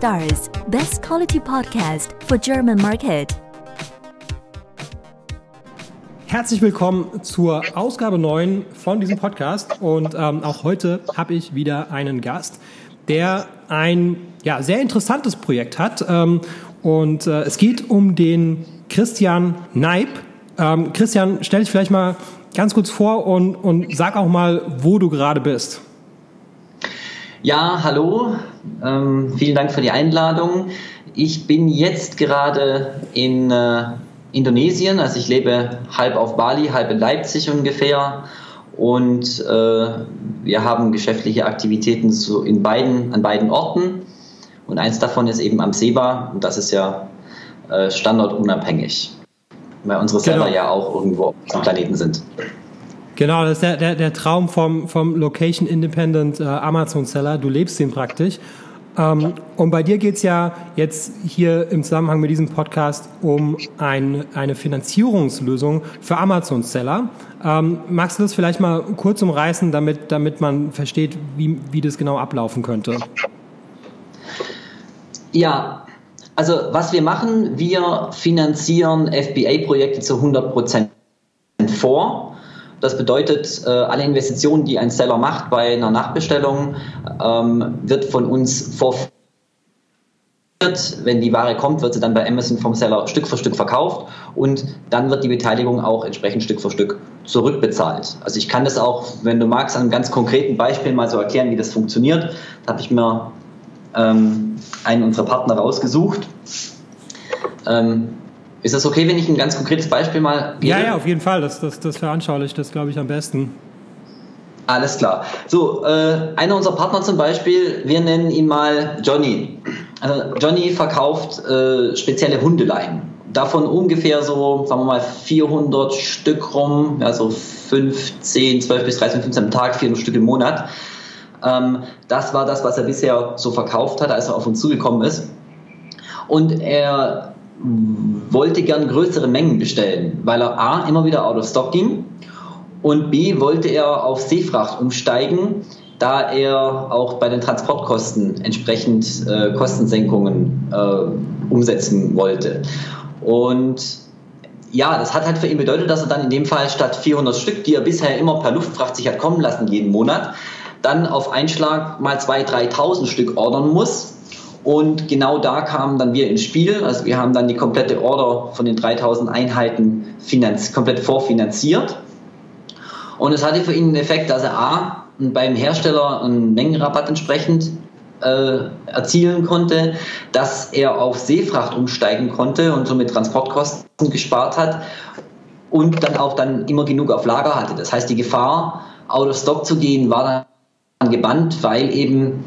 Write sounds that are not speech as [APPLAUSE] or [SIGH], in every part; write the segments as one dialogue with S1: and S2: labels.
S1: Stars, best quality podcast for German market.
S2: Herzlich willkommen zur Ausgabe 9 von diesem Podcast und ähm, auch heute habe ich wieder einen Gast, der ein ja, sehr interessantes Projekt hat ähm, und äh, es geht um den Christian Neib. Ähm, Christian, stell dich vielleicht mal ganz kurz vor und, und sag auch mal, wo du gerade bist.
S3: Ja, hallo. Ähm, vielen Dank für die Einladung. Ich bin jetzt gerade in äh, Indonesien, also ich lebe halb auf Bali, halb in Leipzig ungefähr. Und äh, wir haben geschäftliche Aktivitäten so in beiden, an beiden Orten. Und eins davon ist eben am Seba und das ist ja äh, standortunabhängig, weil unsere Server genau. ja auch irgendwo auf dem Planeten sind.
S2: Genau, das ist der, der, der Traum vom, vom Location Independent äh, Amazon Seller. Du lebst den praktisch. Ähm, und bei dir geht es ja jetzt hier im Zusammenhang mit diesem Podcast um ein, eine Finanzierungslösung für Amazon Seller. Ähm, magst du das vielleicht mal kurz umreißen, damit, damit man versteht, wie, wie das genau ablaufen könnte?
S3: Ja, also was wir machen, wir finanzieren FBA-Projekte zu 100 Prozent vor das bedeutet, äh, alle Investitionen, die ein Seller macht bei einer Nachbestellung, ähm, wird von uns vorführt. Wenn die Ware kommt, wird sie dann bei Amazon vom Seller Stück für Stück verkauft und dann wird die Beteiligung auch entsprechend Stück für Stück zurückbezahlt. Also ich kann das auch, wenn du magst, an einem ganz konkreten Beispiel mal so erklären, wie das funktioniert. Da habe ich mir ähm, einen unserer Partner rausgesucht. Ähm, ist das okay, wenn ich ein ganz konkretes Beispiel mal
S2: gebe? Ja, ja, auf jeden Fall. Das, das, das veranschaulicht das, glaube ich, am besten.
S3: Alles klar. So, äh, einer unserer Partner zum Beispiel, wir nennen ihn mal Johnny. Also Johnny verkauft äh, spezielle Hundeleien. Davon ungefähr so, sagen wir mal, 400 Stück rum, also 15, 12 bis 13, 15 am Tag, 400 Stück im Monat. Ähm, das war das, was er bisher so verkauft hat, als er auf uns zugekommen ist. Und er wollte gern größere Mengen bestellen, weil er A immer wieder out of stock ging und B wollte er auf Seefracht umsteigen, da er auch bei den Transportkosten entsprechend äh, Kostensenkungen äh, umsetzen wollte. Und ja, das hat halt für ihn bedeutet, dass er dann in dem Fall statt 400 Stück, die er bisher immer per Luftfracht sich hat kommen lassen jeden Monat, dann auf Einschlag mal 2.000, 3.000 Stück ordern muss und genau da kamen dann wir ins Spiel. Also wir haben dann die komplette Order von den 3000 Einheiten komplett vorfinanziert. Und es hatte für ihn den Effekt, dass er A, beim Hersteller einen Mengenrabatt entsprechend äh, erzielen konnte, dass er auf Seefracht umsteigen konnte und somit Transportkosten gespart hat und dann auch dann immer genug auf Lager hatte. Das heißt, die Gefahr, out of stock zu gehen, war dann gebannt, weil eben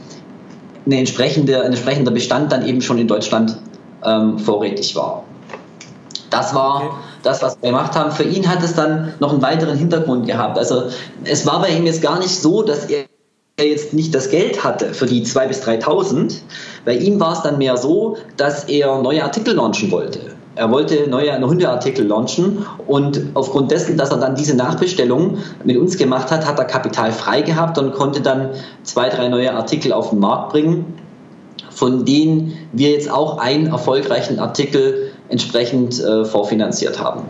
S3: eine entsprechende, ein entsprechender Bestand dann eben schon in Deutschland ähm, vorrätig war. Das war okay. das, was wir gemacht haben. Für ihn hat es dann noch einen weiteren Hintergrund gehabt. Also es war bei ihm jetzt gar nicht so, dass er jetzt nicht das Geld hatte für die 2.000 bis 3.000. Bei ihm war es dann mehr so, dass er neue Artikel launchen wollte. Er wollte neue Hundeartikel launchen und aufgrund dessen, dass er dann diese Nachbestellung mit uns gemacht hat, hat er Kapital frei gehabt und konnte dann zwei, drei neue Artikel auf den Markt bringen, von denen wir jetzt auch einen erfolgreichen Artikel entsprechend äh, vorfinanziert haben.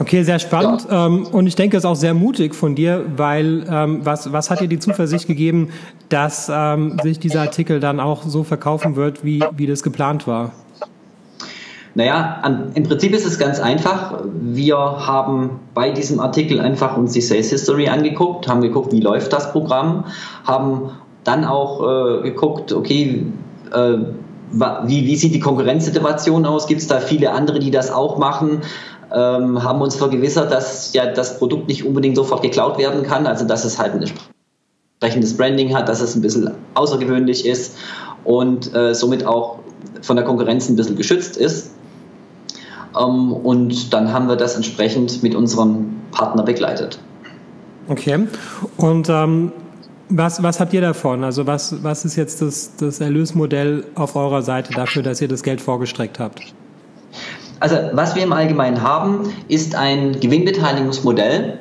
S2: Okay, sehr spannend. Ja. Ähm, und ich denke, es ist auch sehr mutig von dir, weil ähm, was, was hat dir die Zuversicht gegeben, dass ähm, sich dieser Artikel dann auch so verkaufen wird, wie, wie das geplant war?
S3: Naja, an, im Prinzip ist es ganz einfach. Wir haben bei diesem Artikel einfach uns die Sales History angeguckt, haben geguckt, wie läuft das Programm, haben dann auch äh, geguckt, okay, äh, wie, wie sieht die Konkurrenzsituation aus? Gibt es da viele andere, die das auch machen? Ähm, haben uns vergewissert, dass ja das Produkt nicht unbedingt sofort geklaut werden kann, also dass es halt ein entsprechendes Branding hat, dass es ein bisschen außergewöhnlich ist und äh, somit auch von der Konkurrenz ein bisschen geschützt ist. Ähm, und dann haben wir das entsprechend mit unserem Partner begleitet.
S2: Okay. Und ähm, was, was habt ihr davon? Also was, was ist jetzt das, das Erlösmodell auf eurer Seite dafür, dass ihr das Geld vorgestreckt habt?
S3: Also was wir im Allgemeinen haben, ist ein Gewinnbeteiligungsmodell.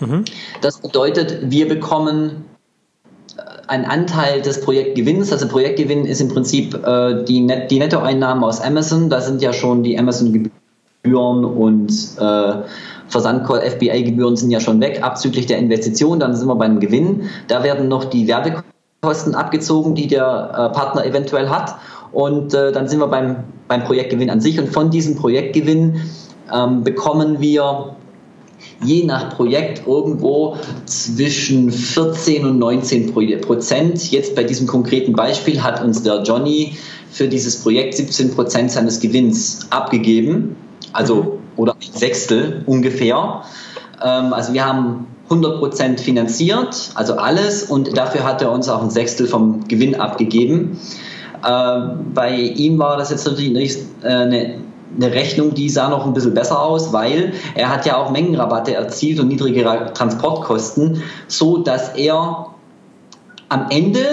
S3: Mhm. Das bedeutet, wir bekommen ein Anteil des Projektgewinns. Also Projektgewinn ist im Prinzip äh, die, Net die Nettoeinnahmen aus Amazon. Da sind ja schon die Amazon-Gebühren und äh, Versandcall, FBA-Gebühren sind ja schon weg, abzüglich der Investition. Dann sind wir beim Gewinn. Da werden noch die Werbekosten abgezogen, die der äh, Partner eventuell hat. Und äh, dann sind wir beim, beim Projektgewinn an sich. Und von diesem Projektgewinn ähm, bekommen wir je nach Projekt irgendwo zwischen 14 und 19 Prozent. Jetzt bei diesem konkreten Beispiel hat uns der Johnny für dieses Projekt 17 Prozent seines Gewinns abgegeben, also oder ein Sechstel ungefähr. Ähm, also wir haben 100 Prozent finanziert, also alles, und dafür hat er uns auch ein Sechstel vom Gewinn abgegeben. Ähm, bei ihm war das jetzt natürlich äh, eine eine Rechnung, die sah noch ein bisschen besser aus, weil er hat ja auch Mengenrabatte erzielt und niedrigere Transportkosten, so dass er am Ende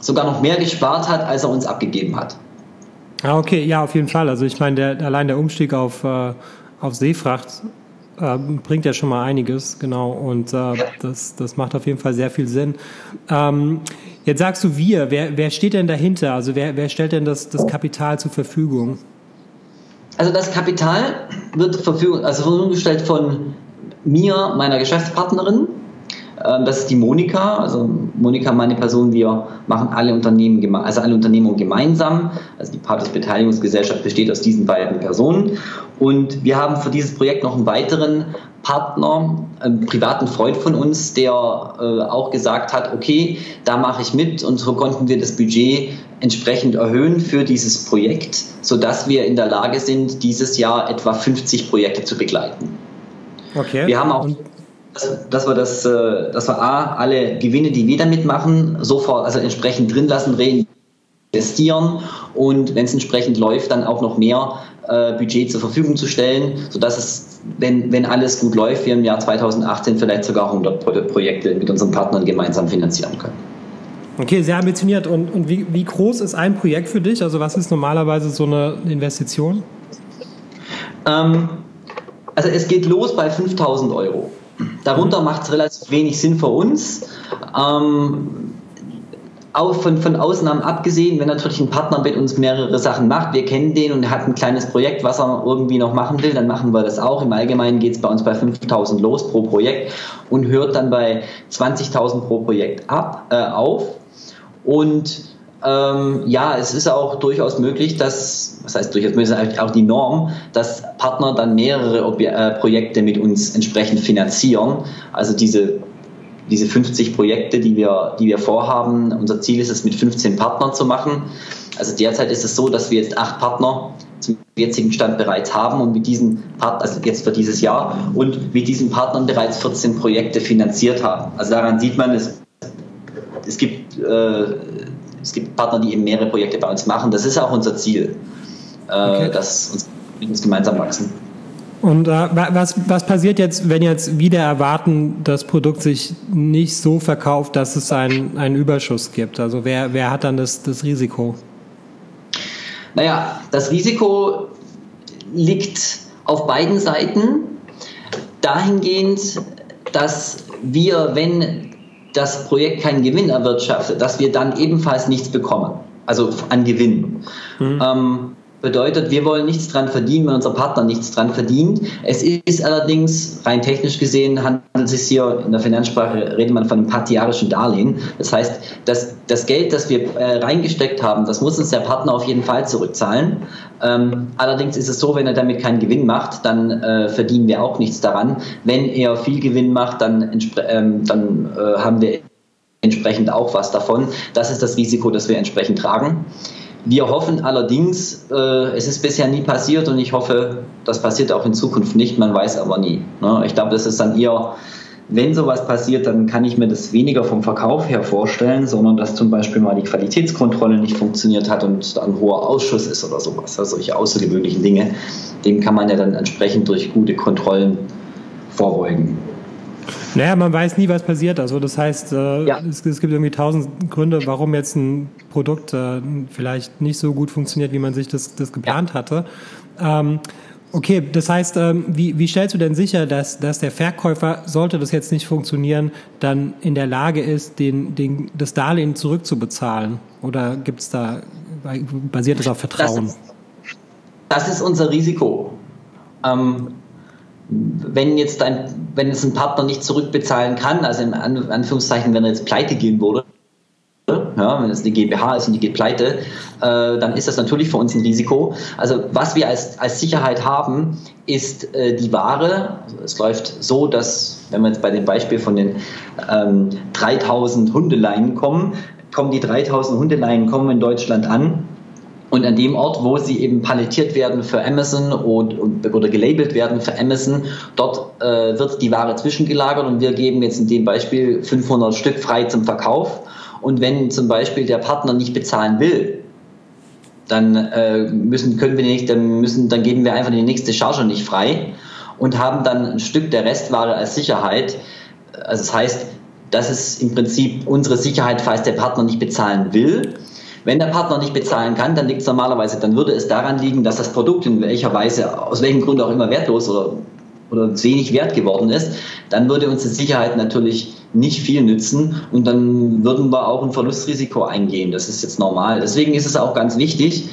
S3: sogar noch mehr gespart hat, als er uns abgegeben hat.
S2: Ah, okay, ja, auf jeden Fall. Also ich meine, der, allein der Umstieg auf, äh, auf Seefracht äh, bringt ja schon mal einiges, genau. Und äh, ja. das, das macht auf jeden Fall sehr viel Sinn. Ähm, jetzt sagst du wir, wer, wer steht denn dahinter? Also wer, wer stellt denn das, das Kapital zur Verfügung?
S3: Also das Kapital wird Verfügung, also Verfügung gestellt von mir, meiner Geschäftspartnerin. Ähm, das ist die Monika. Also Monika, meine Person, wir machen alle Unternehmen, also alle Unternehmungen gemeinsam. Also die Partners Beteiligungsgesellschaft besteht aus diesen beiden Personen. Und wir haben für dieses Projekt noch einen weiteren Partner, einen privaten Freund von uns, der äh, auch gesagt hat, okay, da mache ich mit und so konnten wir das Budget entsprechend erhöhen für dieses Projekt, sodass wir in der Lage sind, dieses Jahr etwa 50 Projekte zu begleiten. Okay. Wir haben auch dass wir das, äh, dass wir A, alle Gewinne, die wir damit machen, sofort, also entsprechend drin lassen, reinvestieren und wenn es entsprechend läuft, dann auch noch mehr äh, Budget zur Verfügung zu stellen, sodass es wenn, wenn alles gut läuft, wir im Jahr 2018 vielleicht sogar 100 Projekte mit unseren Partnern gemeinsam finanzieren können.
S2: Okay, sehr ambitioniert. Und, und wie, wie groß ist ein Projekt für dich? Also was ist normalerweise so eine Investition?
S3: Ähm, also es geht los bei 5000 Euro. Darunter macht es relativ wenig Sinn für uns. Ähm, auch von, von Ausnahmen abgesehen, wenn natürlich ein Partner mit uns mehrere Sachen macht, wir kennen den und er hat ein kleines Projekt, was er irgendwie noch machen will, dann machen wir das auch. Im Allgemeinen geht es bei uns bei 5000 los pro Projekt und hört dann bei 20.000 pro Projekt ab, äh, auf. Und ähm, ja, es ist auch durchaus möglich, dass, was heißt durchaus möglich, auch die Norm, dass Partner dann mehrere Obje äh, Projekte mit uns entsprechend finanzieren. Also diese diese 50 Projekte, die wir, die wir vorhaben, unser Ziel ist es, mit 15 Partnern zu machen. Also derzeit ist es so, dass wir jetzt acht Partner zum jetzigen Stand bereits haben und mit diesen Partnern, also jetzt für dieses Jahr, und mit diesen Partnern bereits 14 Projekte finanziert haben. Also daran sieht man, es, es, gibt, äh, es gibt Partner, die eben mehrere Projekte bei uns machen. Das ist auch unser Ziel, äh, okay. dass uns mit uns gemeinsam wachsen.
S2: Und äh, was, was passiert jetzt, wenn jetzt wieder erwarten, das Produkt sich nicht so verkauft, dass es einen, einen Überschuss gibt? Also wer, wer hat dann das, das Risiko?
S3: Naja, das Risiko liegt auf beiden Seiten dahingehend, dass wir, wenn das Projekt keinen Gewinn erwirtschaftet, dass wir dann ebenfalls nichts bekommen, also an Gewinn. Mhm. Ähm, Bedeutet, wir wollen nichts dran verdienen, wenn unser Partner nichts dran verdient. Es ist allerdings, rein technisch gesehen, handelt es sich hier, in der Finanzsprache redet man von einem partiarischen Darlehen. Das heißt, das, das Geld, das wir äh, reingesteckt haben, das muss uns der Partner auf jeden Fall zurückzahlen. Ähm, allerdings ist es so, wenn er damit keinen Gewinn macht, dann äh, verdienen wir auch nichts daran. Wenn er viel Gewinn macht, dann, ähm, dann äh, haben wir entsprechend auch was davon. Das ist das Risiko, das wir entsprechend tragen. Wir hoffen allerdings, äh, es ist bisher nie passiert und ich hoffe, das passiert auch in Zukunft nicht, man weiß aber nie. Ne? Ich glaube, das ist dann eher, wenn sowas passiert, dann kann ich mir das weniger vom Verkauf her vorstellen, sondern dass zum Beispiel mal die Qualitätskontrolle nicht funktioniert hat und ein hoher Ausschuss ist oder sowas. Also solche außergewöhnlichen Dinge, dem kann man ja dann entsprechend durch gute Kontrollen vorbeugen.
S2: Naja, man weiß nie, was passiert. Also das heißt, äh, ja. es, es, gibt irgendwie tausend Gründe, warum jetzt ein Produkt äh, vielleicht nicht so gut funktioniert, wie man sich das, das geplant ja. hatte. Ähm, Okay, das heißt, ähm, wie, wie stellst du denn sicher, dass, dass der Verkäufer, sollte das jetzt nicht funktionieren, dann in der Lage ist, den, den, das Darlehen zurückzubezahlen? Oder gibt es da, basiert das auf Vertrauen?
S3: Das ist, das ist unser Risiko. Ähm, wenn jetzt ein, wenn es ein Partner nicht zurückbezahlen kann, also in Anführungszeichen, wenn er jetzt pleite gehen würde, ja, wenn es eine GmbH ist und die geht pleite, äh, dann ist das natürlich für uns ein Risiko. Also was wir als, als Sicherheit haben, ist äh, die Ware. Es läuft so, dass, wenn wir jetzt bei dem Beispiel von den ähm, 3000 Hundeleinen kommen, kommen die 3000 Hundeleinen kommen in Deutschland an. Und an dem Ort, wo sie eben palettiert werden für Amazon und, oder gelabelt werden für Amazon, dort äh, wird die Ware zwischengelagert und wir geben jetzt in dem Beispiel 500 Stück frei zum Verkauf. Und wenn zum Beispiel der Partner nicht bezahlen will, dann äh, müssen, können wir nicht, dann müssen, dann geben wir einfach die nächste Charge nicht frei und haben dann ein Stück der Restware als Sicherheit. Also das heißt, das ist im Prinzip unsere Sicherheit, falls der Partner nicht bezahlen will. Wenn der Partner nicht bezahlen kann, dann liegt es normalerweise, dann würde es daran liegen, dass das Produkt in welcher Weise, aus welchem Grund auch immer wertlos oder, oder wenig wert geworden ist, dann würde uns die Sicherheit natürlich nicht viel nützen und dann würden wir auch ein Verlustrisiko eingehen. Das ist jetzt normal. Deswegen ist es auch ganz wichtig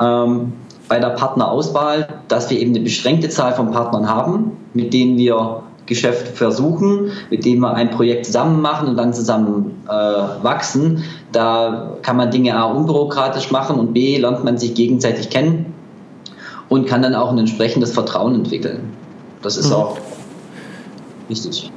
S3: ähm, bei der Partnerauswahl, dass wir eben eine beschränkte Zahl von Partnern haben, mit denen wir Geschäft versuchen, mit denen wir ein Projekt zusammen machen und dann zusammen äh, wachsen. Da kann man Dinge A unbürokratisch machen und B lernt man sich gegenseitig kennen und kann dann auch ein entsprechendes Vertrauen entwickeln. Das ist mhm. auch wichtig.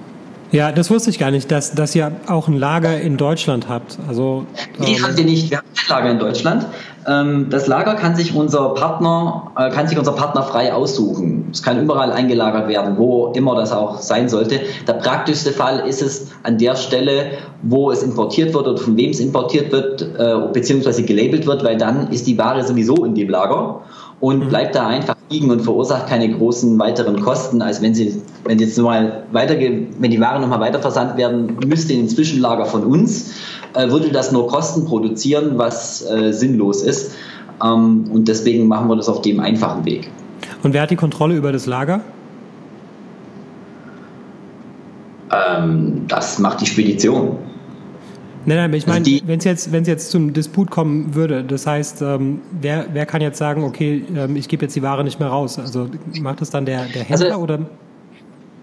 S2: Ja, das wusste ich gar nicht, dass, dass ihr auch ein Lager in Deutschland habt. Also,
S3: nee, ähm, haben wir nicht. Wir haben kein Lager in Deutschland. Ähm, das Lager kann sich unser Partner, äh, kann sich unser Partner frei aussuchen. Es kann überall eingelagert werden, wo immer das auch sein sollte. Der praktischste Fall ist es an der Stelle, wo es importiert wird oder von wem es importiert wird, äh, beziehungsweise gelabelt wird, weil dann ist die Ware sowieso in dem Lager und mhm. bleibt da einfach liegen und verursacht keine großen weiteren Kosten, als wenn sie, wenn jetzt mal weiter, wenn die Ware nochmal weiter versandt werden müsste in den Zwischenlager von uns, äh, würde das nur Kosten produzieren, was äh, sinnlos ist. Ähm, und deswegen machen wir das auf dem einfachen Weg.
S2: Und wer hat die Kontrolle über das Lager?
S3: Ähm, das macht die Spedition.
S2: Nein, nein, ich meine, also wenn es jetzt, jetzt zum Disput kommen würde, das heißt, ähm, wer, wer kann jetzt sagen, okay, ähm, ich gebe jetzt die Ware nicht mehr raus? Also macht das dann der, der Händler also, oder?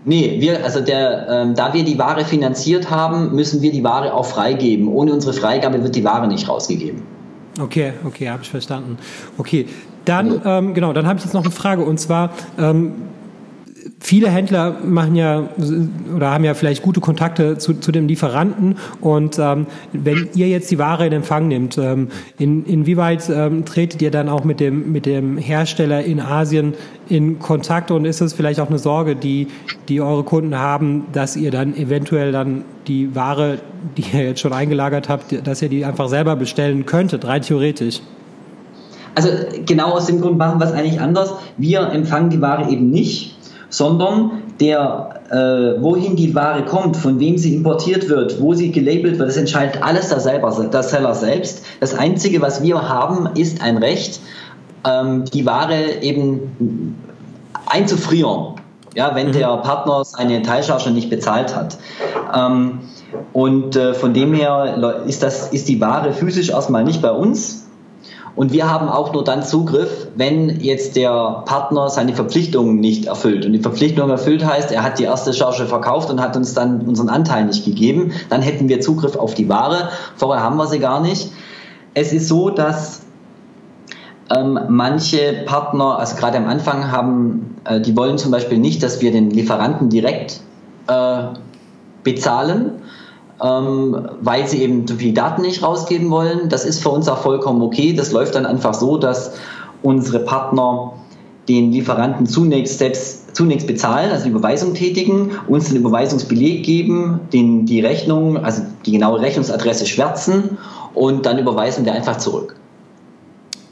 S3: Nee, wir, also der, ähm, da wir die Ware finanziert haben, müssen wir die Ware auch freigeben. Ohne unsere Freigabe wird die Ware nicht rausgegeben.
S2: Okay, okay, habe ich verstanden. Okay, dann, ähm, genau, dann habe ich jetzt noch eine Frage und zwar, ähm, viele Händler machen ja oder haben ja vielleicht gute Kontakte zu, zu dem Lieferanten und ähm, wenn ihr jetzt die Ware in Empfang nehmt, ähm, in, inwieweit ähm, tretet ihr dann auch mit dem, mit dem Hersteller in Asien in Kontakt und ist es vielleicht auch eine Sorge, die, die eure Kunden haben, dass ihr dann eventuell dann die Ware, die ihr jetzt schon eingelagert habt, dass ihr die einfach selber bestellen könntet, rein theoretisch?
S3: Also genau aus dem Grund machen wir es eigentlich anders. Wir empfangen die Ware eben nicht sondern der, äh, wohin die Ware kommt, von wem sie importiert wird, wo sie gelabelt wird, das entscheidet alles der, selber, der Seller selbst. Das Einzige, was wir haben, ist ein Recht, ähm, die Ware eben einzufrieren, ja, wenn mhm. der Partner seine Teilcharge nicht bezahlt hat. Ähm, und äh, von dem her ist, das, ist die Ware physisch erstmal nicht bei uns, und wir haben auch nur dann Zugriff, wenn jetzt der Partner seine Verpflichtungen nicht erfüllt. Und die Verpflichtung erfüllt heißt, er hat die erste Charge verkauft und hat uns dann unseren Anteil nicht gegeben. Dann hätten wir Zugriff auf die Ware. Vorher haben wir sie gar nicht. Es ist so, dass ähm, manche Partner, also gerade am Anfang haben, äh, die wollen zum Beispiel nicht, dass wir den Lieferanten direkt äh, bezahlen, ähm, weil sie eben zu viele Daten nicht rausgeben wollen. Das ist für uns auch vollkommen okay. Das läuft dann einfach so, dass unsere Partner den Lieferanten zunächst selbst zunächst bezahlen, also die Überweisung tätigen, uns den Überweisungsbeleg geben, den, die Rechnung, also die genaue Rechnungsadresse schwärzen und dann überweisen wir einfach zurück.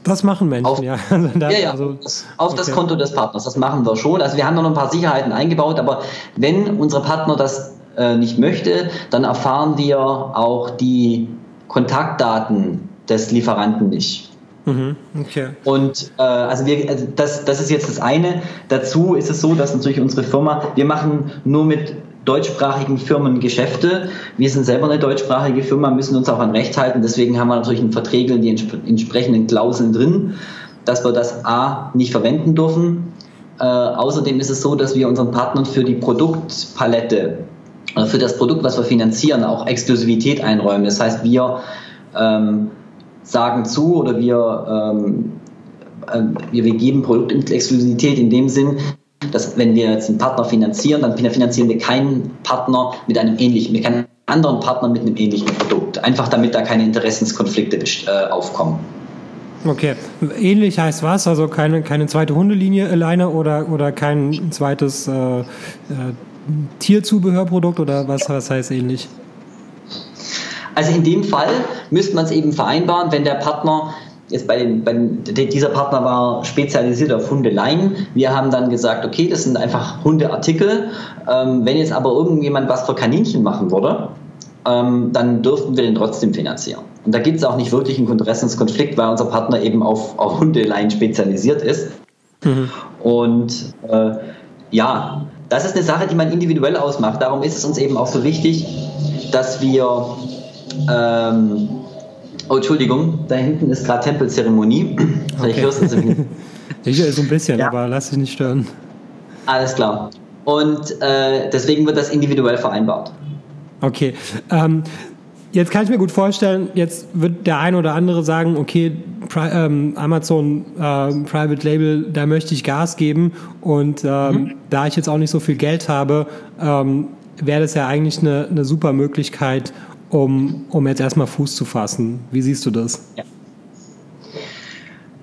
S2: Das machen Menschen,
S3: auf,
S2: ja. [LAUGHS]
S3: Also das, ja, ja. Also, auf okay. das Konto des Partners. Das machen wir schon. Also wir haben noch ein paar Sicherheiten eingebaut, aber wenn unsere Partner das äh, nicht möchte, dann erfahren wir auch die Kontaktdaten des Lieferanten nicht. Mhm, okay. Und äh, also wir, also das, das ist jetzt das eine. Dazu ist es so, dass natürlich unsere Firma, wir machen nur mit deutschsprachigen Firmen Geschäfte. Wir sind selber eine deutschsprachige Firma, müssen uns auch an Recht halten. Deswegen haben wir natürlich in Verträgen die entsprechenden Klauseln drin, dass wir das A nicht verwenden dürfen. Äh, außerdem ist es so, dass wir unseren Partnern für die Produktpalette, für das Produkt, was wir finanzieren, auch Exklusivität einräumen. Das heißt, wir ähm, sagen zu oder wir, ähm, äh, wir, wir geben Produktexklusivität in dem Sinn, dass wenn wir jetzt einen Partner finanzieren, dann finanzieren wir keinen Partner mit einem ähnlichen, wir keinen anderen Partner mit einem ähnlichen Produkt. Einfach damit da keine Interessenskonflikte äh, aufkommen.
S2: Okay, ähnlich heißt was? Also keine, keine zweite Hundelinie alleine oder, oder kein zweites äh, äh, Tierzubehörprodukt oder was, was heißt ähnlich?
S3: Also in dem Fall müsste man es eben vereinbaren, wenn der Partner jetzt bei, den, bei den, dieser Partner war spezialisiert auf Hundeleien. Wir haben dann gesagt, okay, das sind einfach Hundeartikel. Ähm, wenn jetzt aber irgendjemand was für Kaninchen machen würde, ähm, dann dürften wir den trotzdem finanzieren. Und da gibt es auch nicht wirklich einen Interessenskonflikt, weil unser Partner eben auf, auf Hundeleien spezialisiert ist. Mhm. Und äh, ja, das ist eine Sache, die man individuell ausmacht. Darum ist es uns eben auch so wichtig, dass wir ähm, Oh, Entschuldigung, da hinten ist gerade Tempelzeremonie.
S2: Okay. [LAUGHS] Ich höre es Ich so ein bisschen, ja. aber lass dich nicht stören.
S3: Alles klar. Und äh, deswegen wird das individuell vereinbart.
S2: Okay. Ähm, jetzt kann ich mir gut vorstellen, jetzt wird der eine oder andere sagen, okay, Amazon äh, Private Label, da möchte ich Gas geben. Und ähm, mhm. da ich jetzt auch nicht so viel Geld habe, ähm, wäre das ja eigentlich eine, eine super Möglichkeit, um, um jetzt erstmal Fuß zu fassen. Wie siehst du das? Ja.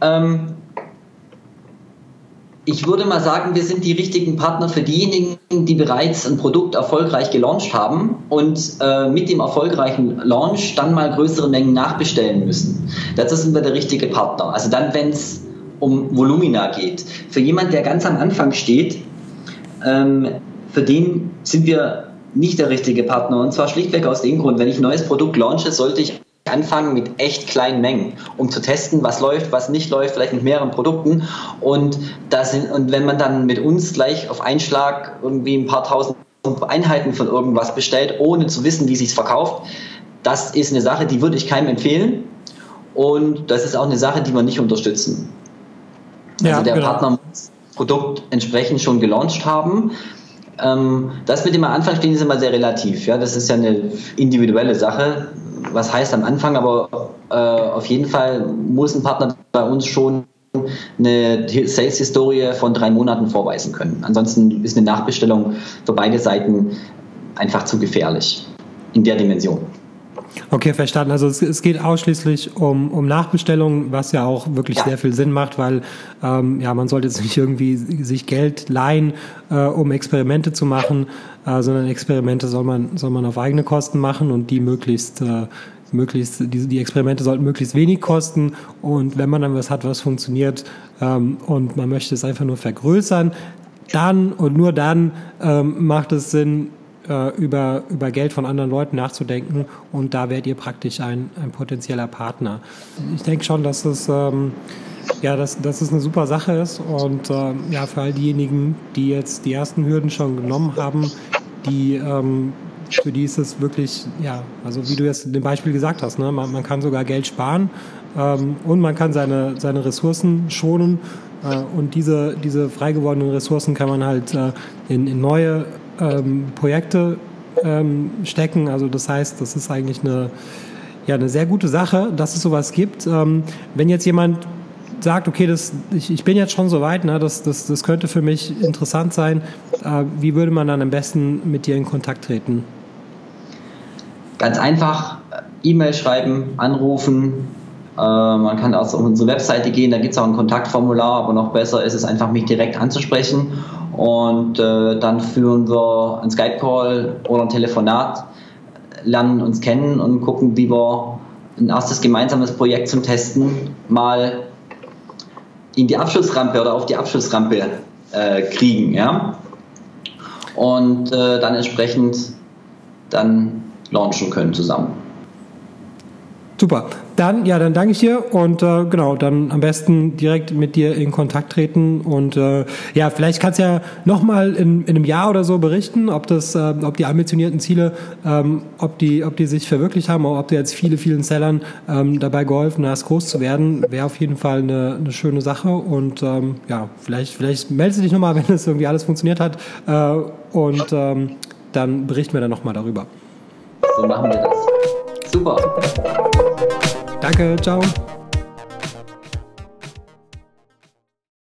S3: Ähm, ich würde mal sagen, wir sind die richtigen Partner für diejenigen, die bereits ein Produkt erfolgreich gelauncht haben und äh, mit dem erfolgreichen Launch dann mal größere Mengen nachbestellen müssen. Dazu sind wir der richtige Partner. Also dann, wenn es um Volumina geht. Für jemand, der ganz am Anfang steht, ähm, für den sind wir nicht der richtige Partner. Und zwar schlichtweg aus dem Grund, wenn ich ein neues Produkt launche, sollte ich anfangen mit echt kleinen Mengen, um zu testen, was läuft, was nicht läuft, vielleicht mit mehreren Produkten. Und, das sind, und wenn man dann mit uns gleich auf einen Schlag irgendwie ein paar tausend Einheiten von irgendwas bestellt, ohne zu wissen, wie sich verkauft, das ist eine Sache, die würde ich keinem empfehlen. Und das ist auch eine Sache, die wir nicht unterstützen. Also ja, der genau. Partner muss das Produkt entsprechend schon gelauncht haben. Ähm, das mit dem am Anfang stehen ist immer sehr relativ. Ja? Das ist ja eine individuelle Sache. Was heißt am Anfang, aber äh, auf jeden Fall muss ein Partner bei uns schon eine Sales-Historie von drei Monaten vorweisen können. Ansonsten ist eine Nachbestellung für beide Seiten einfach zu gefährlich in der Dimension.
S2: Okay, verstanden. Also es, es, geht ausschließlich um, um Nachbestellungen, was ja auch wirklich ja. sehr viel Sinn macht, weil ähm, ja man sollte jetzt [LAUGHS] nicht irgendwie sich Geld leihen, äh, um Experimente zu machen, äh, sondern Experimente soll man soll man auf eigene Kosten machen und die möglichst äh, möglichst die, die Experimente sollten möglichst wenig kosten und wenn man dann was hat, was funktioniert ähm, und man möchte es einfach nur vergrößern, dann und nur dann ähm, macht es Sinn, äh, über, über Geld von anderen Leuten nachzudenken und da werdet ihr praktisch ein, ein potenzieller Partner. Ich denke schon, dass es, ähm, ja, dass, dass es eine super Sache ist und äh, ja, für all diejenigen, die jetzt die ersten Hürden schon genommen haben, die ähm, für die ist es wirklich, ja, also wie du jetzt in dem Beispiel gesagt hast, ne, man, man kann sogar Geld sparen ähm, und man kann seine, seine Ressourcen schonen äh, und diese, diese frei Ressourcen kann man halt äh, in, in neue ähm, Projekte ähm, stecken. Also das heißt, das ist eigentlich eine, ja, eine sehr gute Sache, dass es sowas gibt. Ähm, wenn jetzt jemand sagt, okay, das, ich, ich bin jetzt schon so weit, ne, das, das, das könnte für mich interessant sein, äh, wie würde man dann am besten mit dir in Kontakt treten?
S3: Ganz einfach, E-Mail schreiben, anrufen, äh, man kann auch auf unsere Webseite gehen, da gibt es auch ein Kontaktformular, aber noch besser ist es einfach, mich direkt anzusprechen und äh, dann führen wir einen Skype-Call oder ein Telefonat, lernen uns kennen und gucken, wie wir ein erstes gemeinsames Projekt zum Testen mal in die Abschussrampe oder auf die Abschussrampe äh, kriegen. Ja? Und äh, dann entsprechend dann launchen können zusammen.
S2: Super. Dann, ja, dann danke ich dir und äh, genau, dann am besten direkt mit dir in Kontakt treten und äh, ja, vielleicht kannst du ja nochmal in, in einem Jahr oder so berichten, ob das, äh, ob die ambitionierten Ziele, ähm, ob die, ob die sich verwirklicht haben, oder ob du jetzt viele, vielen Sellern ähm, dabei geholfen hast, groß zu werden, wäre auf jeden Fall eine, eine schöne Sache und ähm, ja, vielleicht, vielleicht meldest du dich nochmal, [LAUGHS] wenn das irgendwie alles funktioniert hat äh, und ähm, dann berichten wir dann nochmal darüber.
S3: So machen wir das. Super.
S2: Danke, ciao.